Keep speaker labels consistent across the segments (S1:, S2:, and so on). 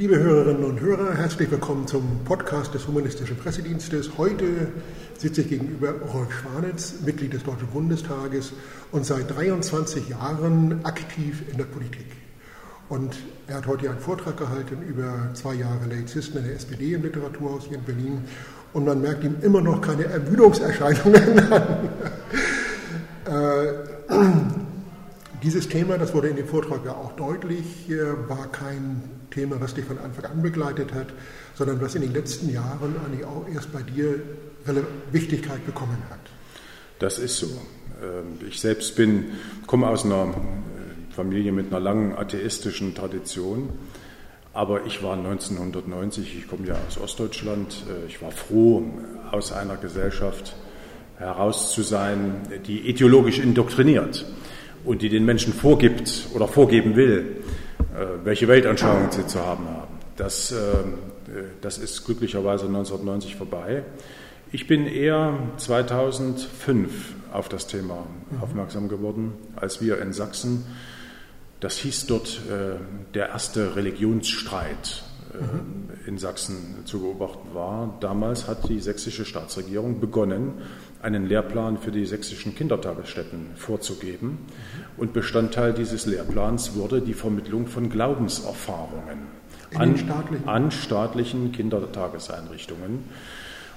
S1: Liebe Hörerinnen und Hörer, herzlich willkommen zum Podcast des Humanistischen Pressedienstes. Heute sitze ich gegenüber Rolf Schwanitz, Mitglied des Deutschen Bundestages und seit 23 Jahren aktiv in der Politik. Und er hat heute einen Vortrag gehalten über zwei Jahre Laizisten in der SPD im Literaturhaus hier in Berlin. Und man merkt ihm immer noch keine Ermüdungserscheinungen an. äh, dieses Thema, das wurde in dem Vortrag ja auch deutlich, war kein Thema, was dich von Anfang an begleitet hat, sondern was in den letzten Jahren eigentlich auch erst bei dir Wichtigkeit bekommen hat.
S2: Das ist so. Ähm, ich selbst bin, komme aus einer äh, Familie mit einer langen atheistischen Tradition. Aber ich war 1990, ich komme ja aus Ostdeutschland, äh, ich war froh, aus einer Gesellschaft heraus zu sein, die ideologisch indoktriniert und die den Menschen vorgibt oder vorgeben will, äh, welche Weltanschauung sie zu haben haben. Das, äh, das ist glücklicherweise 1990 vorbei. Ich bin eher 2005 auf das Thema aufmerksam geworden, als wir in Sachsen, das hieß dort äh, der erste Religionsstreit in Sachsen zu beobachten war. Damals hat die sächsische Staatsregierung begonnen, einen Lehrplan für die sächsischen Kindertagesstätten vorzugeben. Und Bestandteil dieses Lehrplans wurde die Vermittlung von Glaubenserfahrungen an staatlichen? an staatlichen Kindertageseinrichtungen.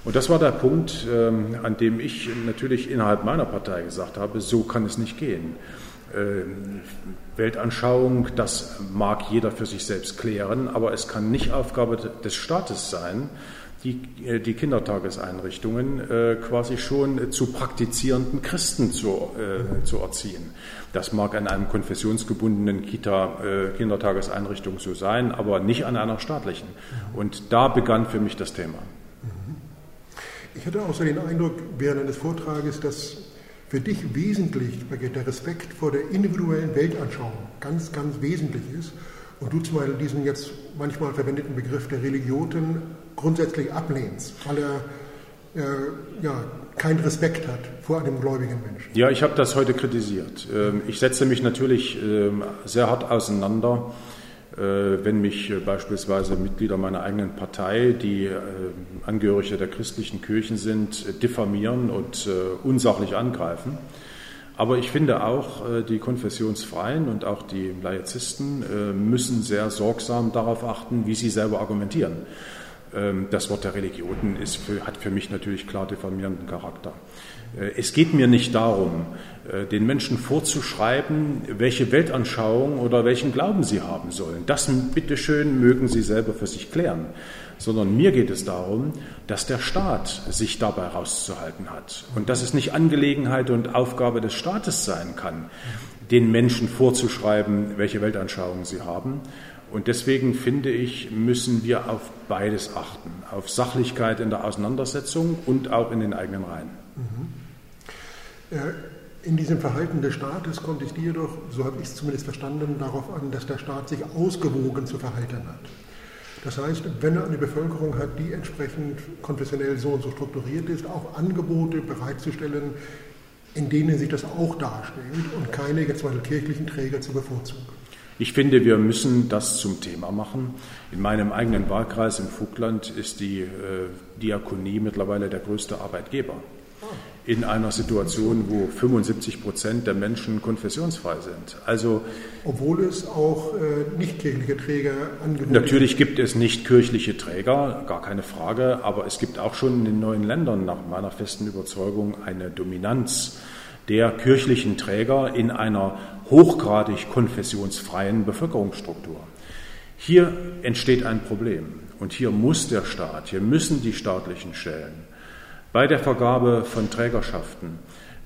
S2: Und das war der Punkt, ähm, an dem ich natürlich innerhalb meiner Partei gesagt habe, so kann es nicht gehen. Ähm, Weltanschauung, das mag jeder für sich selbst klären, aber es kann nicht Aufgabe des Staates sein, die, äh, die Kindertageseinrichtungen äh, quasi schon zu praktizierenden Christen zu, äh, zu erziehen. Das mag an einem konfessionsgebundenen Kita, äh, Kindertageseinrichtung so sein, aber nicht an einer staatlichen. Und da begann für mich das Thema.
S1: Ich hatte auch so den Eindruck während eines Vortrages, dass für dich wesentlich der Respekt vor der individuellen Weltanschauung ganz, ganz wesentlich ist und du zum Beispiel diesen jetzt manchmal verwendeten Begriff der Religionen grundsätzlich ablehnst, weil er äh, ja, keinen Respekt hat vor einem gläubigen Menschen.
S2: Ja, ich habe das heute kritisiert. Ähm, ich setze mich natürlich ähm, sehr hart auseinander, äh, wenn mich äh, beispielsweise Mitglieder meiner eigenen Partei, die äh, Angehörige der christlichen Kirchen sind, diffamieren und unsachlich angreifen. Aber ich finde auch, äh, die Konfessionsfreien und auch die Laizisten äh, müssen sehr sorgsam darauf achten, wie sie selber argumentieren. Ähm, das Wort der Religionen ist für, hat für mich natürlich klar diffamierenden Charakter. Äh, es geht mir nicht darum, den Menschen vorzuschreiben, welche Weltanschauung oder welchen Glauben sie haben sollen. Das bitteschön mögen sie selber für sich klären sondern mir geht es darum, dass der Staat sich dabei rauszuhalten hat und dass es nicht Angelegenheit und Aufgabe des Staates sein kann, den Menschen vorzuschreiben, welche Weltanschauung sie haben. Und deswegen finde ich, müssen wir auf beides achten, auf Sachlichkeit in der Auseinandersetzung und auch in den eigenen Reihen.
S1: Mhm. In diesem Verhalten des Staates kommt es dir doch, so habe ich es zumindest verstanden, darauf an, dass der Staat sich ausgewogen zu verhalten hat. Das heißt, wenn er eine Bevölkerung hat, die entsprechend konfessionell so und so strukturiert ist, auch Angebote bereitzustellen, in denen sich das auch darstellt und keine jetzt mal kirchlichen Träger zu bevorzugen.
S2: Ich finde, wir müssen das zum Thema machen. In meinem eigenen Wahlkreis im Vogtland ist die äh, Diakonie mittlerweile der größte Arbeitgeber in einer Situation, wo 75 Prozent der Menschen konfessionsfrei sind.
S1: Also obwohl es auch äh, nicht kirchliche Träger
S2: angeboten Natürlich gibt es nicht kirchliche Träger, gar keine Frage, aber es gibt auch schon in den neuen Ländern nach meiner festen Überzeugung eine Dominanz der kirchlichen Träger in einer hochgradig konfessionsfreien Bevölkerungsstruktur. Hier entsteht ein Problem und hier muss der Staat, hier müssen die staatlichen Stellen bei der Vergabe von Trägerschaften,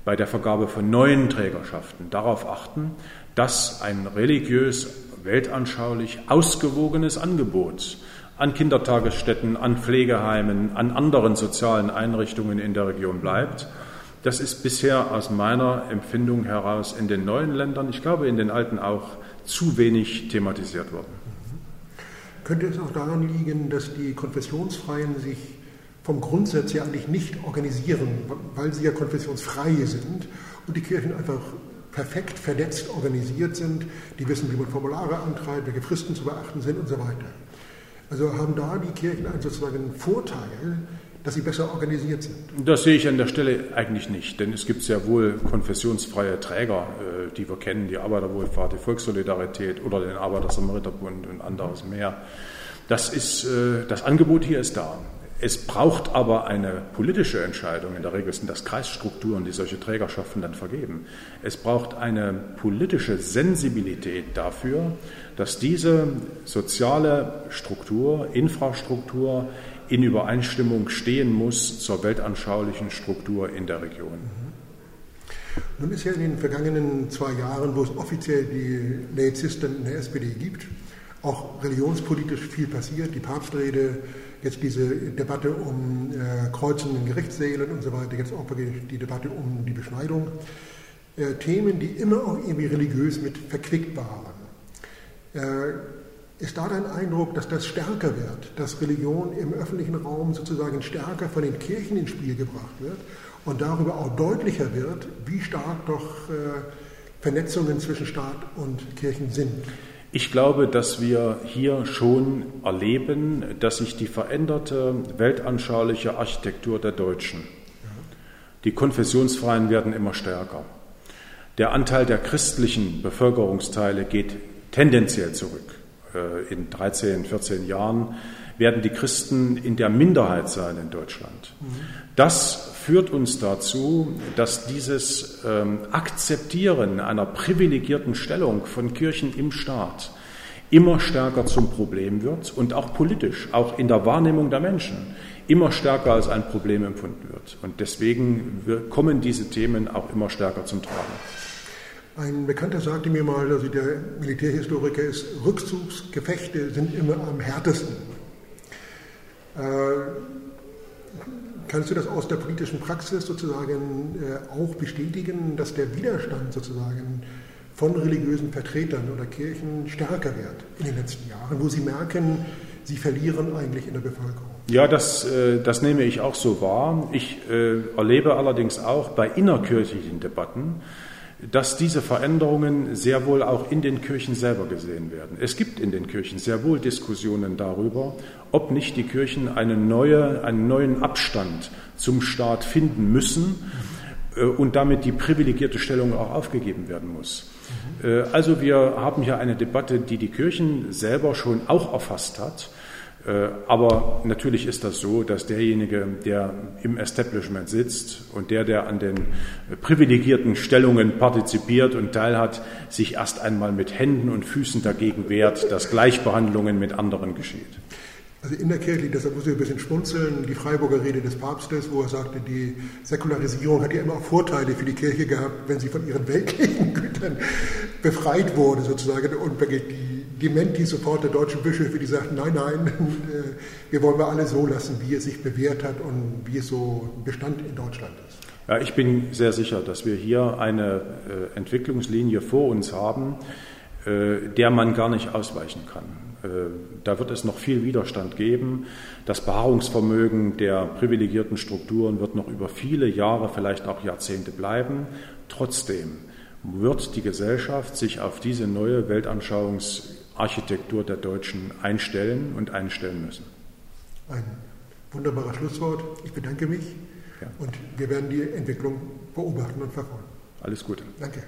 S2: bei der Vergabe von neuen Trägerschaften darauf achten, dass ein religiös, weltanschaulich ausgewogenes Angebot an Kindertagesstätten, an Pflegeheimen, an anderen sozialen Einrichtungen in der Region bleibt. Das ist bisher aus meiner Empfindung heraus in den neuen Ländern, ich glaube in den alten auch, zu wenig thematisiert worden.
S1: Könnte es auch daran liegen, dass die Konfessionsfreien sich vom Grundsatz her eigentlich nicht organisieren, weil sie ja konfessionsfrei sind und die Kirchen einfach perfekt vernetzt organisiert sind, die wissen, wie man Formulare antreibt, welche Fristen zu beachten sind und so weiter. Also haben da die Kirchen einen sozusagen Vorteil, dass sie besser organisiert sind?
S2: Das sehe ich an der Stelle eigentlich nicht, denn es gibt sehr wohl konfessionsfreie Träger, äh, die wir kennen, die Arbeiterwohlfahrt, die Volkssolidarität oder den Arbeiter-Samariter-Bund und anderes mehr. Das, ist, äh, das Angebot hier ist da. Es braucht aber eine politische Entscheidung. In der Regel sind das Kreisstrukturen, die solche Trägerschaften dann vergeben. Es braucht eine politische Sensibilität dafür, dass diese soziale Struktur, Infrastruktur in Übereinstimmung stehen muss zur weltanschaulichen Struktur in der Region.
S1: Nun ist ja in den vergangenen zwei Jahren, wo es offiziell die Laizisten in der SPD gibt, auch religionspolitisch viel passiert. Die Papstrede, jetzt diese Debatte um äh, Kreuzen Gerichtssälen und so weiter, jetzt auch die Debatte um die Beschneidung. Äh, Themen, die immer auch irgendwie religiös mit verquickt waren. Äh, ist da dein Eindruck, dass das stärker wird, dass Religion im öffentlichen Raum sozusagen stärker von den Kirchen ins Spiel gebracht wird und darüber auch deutlicher wird, wie stark doch äh, Vernetzungen zwischen Staat und Kirchen sind?
S2: Ich glaube, dass wir hier schon erleben, dass sich die veränderte weltanschauliche Architektur der Deutschen, die Konfessionsfreien werden immer stärker. Der Anteil der christlichen Bevölkerungsteile geht tendenziell zurück. Äh, in 13, 14 Jahren werden die Christen in der Minderheit sein in Deutschland. Das führt uns dazu, dass dieses ähm, Akzeptieren einer privilegierten Stellung von Kirchen im Staat immer stärker zum Problem wird und auch politisch, auch in der Wahrnehmung der Menschen, immer stärker als ein Problem empfunden wird. Und deswegen kommen diese Themen auch immer stärker zum Tragen.
S1: Ein Bekannter sagte mir mal, also der Militärhistoriker ist, Rückzugsgefechte sind immer am härtesten. Äh, kannst du das aus der politischen Praxis sozusagen äh, auch bestätigen, dass der Widerstand sozusagen von religiösen Vertretern oder Kirchen stärker wird in den letzten Jahren, wo sie merken, sie verlieren eigentlich in der Bevölkerung?
S2: Ja, das, äh, das nehme ich auch so wahr. Ich äh, erlebe allerdings auch bei innerkirchlichen Debatten, dass diese Veränderungen sehr wohl auch in den Kirchen selber gesehen werden. Es gibt in den Kirchen sehr wohl Diskussionen darüber, ob nicht die Kirchen eine neue, einen neuen Abstand zum Staat finden müssen äh, und damit die privilegierte Stellung auch aufgegeben werden muss. Äh, also wir haben hier eine Debatte, die die Kirchen selber schon auch erfasst hat aber natürlich ist das so, dass derjenige, der im Establishment sitzt und der, der an den privilegierten Stellungen partizipiert und teilhat, sich erst einmal mit Händen und Füßen dagegen wehrt, dass Gleichbehandlungen mit anderen geschieht.
S1: Also innerkirchlich, deshalb muss ich ein bisschen schmunzeln, die Freiburger Rede des Papstes, wo er sagte, die Säkularisierung hat ja immer auch Vorteile für die Kirche gehabt, wenn sie von ihren weltlichen Gütern befreit wurde sozusagen und die Dementi sofort der deutschen Bischöfe, die sagten, nein, nein, äh, wir wollen wir alle so lassen, wie es sich bewährt hat und wie es so Bestand in Deutschland ist.
S2: Ja, ich bin sehr sicher, dass wir hier eine äh, Entwicklungslinie vor uns haben, äh, der man gar nicht ausweichen kann. Da wird es noch viel Widerstand geben. Das Beharrungsvermögen der privilegierten Strukturen wird noch über viele Jahre, vielleicht auch Jahrzehnte bleiben. Trotzdem wird die Gesellschaft sich auf diese neue Weltanschauungs Architektur der Deutschen einstellen und einstellen müssen.
S1: Ein wunderbarer Schlusswort. Ich bedanke mich ja. und wir werden die Entwicklung beobachten und verfolgen.
S2: Alles Gute.
S1: Danke.